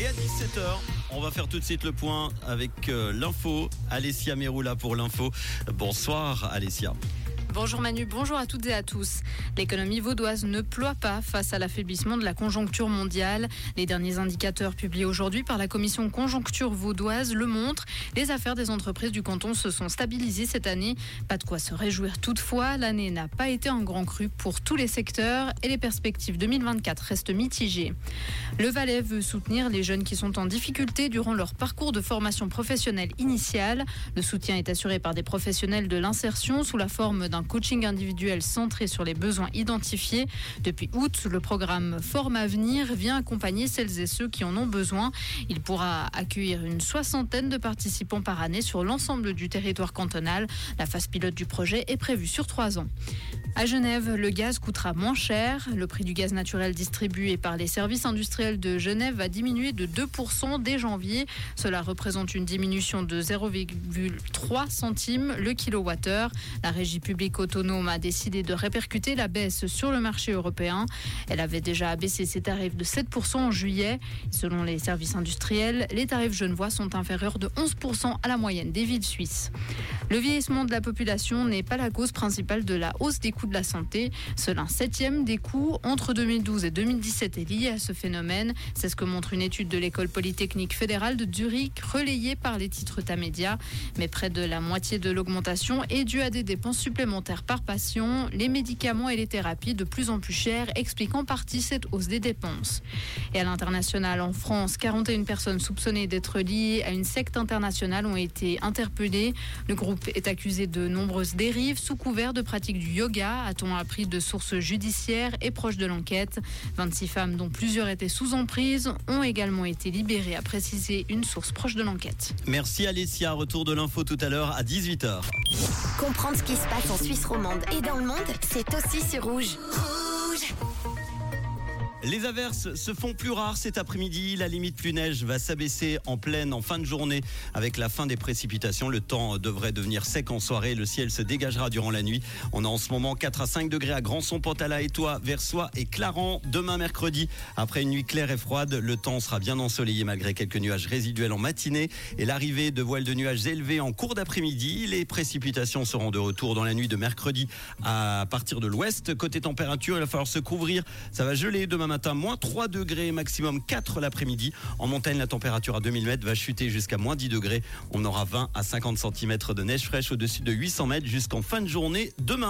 Et à 17h, on va faire tout de suite le point avec euh, l'info. Alessia Meroula pour l'info. Bonsoir Alessia. Bonjour Manu, bonjour à toutes et à tous. L'économie vaudoise ne ploie pas face à l'affaiblissement de la conjoncture mondiale. Les derniers indicateurs publiés aujourd'hui par la commission conjoncture vaudoise le montrent. Les affaires des entreprises du canton se sont stabilisées cette année. Pas de quoi se réjouir toutefois. L'année n'a pas été un grand cru pour tous les secteurs et les perspectives 2024 restent mitigées. Le Valais veut soutenir les jeunes qui sont en difficulté durant leur parcours de formation professionnelle initiale. Le soutien est assuré par des professionnels de l'insertion sous la forme d'un coaching individuel centré sur les besoins identifiés. Depuis août, le programme Forme Avenir vient accompagner celles et ceux qui en ont besoin. Il pourra accueillir une soixantaine de participants par année sur l'ensemble du territoire cantonal. La phase pilote du projet est prévue sur trois ans. À Genève, le gaz coûtera moins cher. Le prix du gaz naturel distribué par les services industriels de Genève va diminuer de 2% dès janvier. Cela représente une diminution de 0,3 centimes le kilowattheure. La régie publique autonome a décidé de répercuter la baisse sur le marché européen. Elle avait déjà abaissé ses tarifs de 7% en juillet. Selon les services industriels, les tarifs genevois sont inférieurs de 11% à la moyenne des villes suisses. Le vieillissement de la population n'est pas la cause principale de la hausse des coûts de la santé. Seul un septième des coûts entre 2012 et 2017 est lié à ce phénomène. C'est ce que montre une étude de l'école polytechnique fédérale de Zurich relayée par les titres Tamedia. Mais près de la moitié de l'augmentation est due à des dépenses supplémentaires par patient, les médicaments et les thérapies de plus en plus chères expliquent en partie cette hausse des dépenses. Et à l'international, en France, 41 personnes soupçonnées d'être liées à une secte internationale ont été interpellées. Le groupe est accusé de nombreuses dérives sous couvert de pratiques du yoga, a-t-on appris de sources judiciaires et proches de l'enquête. 26 femmes, dont plusieurs étaient sous emprise, ont également été libérées, a précisé une source proche de l'enquête. Merci Alessia. Retour de l'info tout à l'heure à 18h. Comprendre ce qui se passe en Et dans le monde, c'est aussi sur Rouge. Les averses se font plus rares cet après-midi. La limite plus neige va s'abaisser en pleine en fin de journée avec la fin des précipitations. Le temps devrait devenir sec en soirée. Le ciel se dégagera durant la nuit. On a en ce moment 4 à 5 degrés à Grandson, Pantala, Étoile, Versoix et Clarence. Demain mercredi, après une nuit claire et froide, le temps sera bien ensoleillé malgré quelques nuages résiduels en matinée et l'arrivée de voiles de nuages élevés en cours d'après-midi. Les précipitations seront de retour dans la nuit de mercredi à partir de l'ouest. Côté température, il va falloir se couvrir. Ça va geler demain matin, moins 3 degrés, maximum 4 l'après-midi. En montagne, la température à 2000 mètres va chuter jusqu'à moins 10 degrés. On aura 20 à 50 cm de neige fraîche au-dessus de 800 mètres jusqu'en fin de journée demain.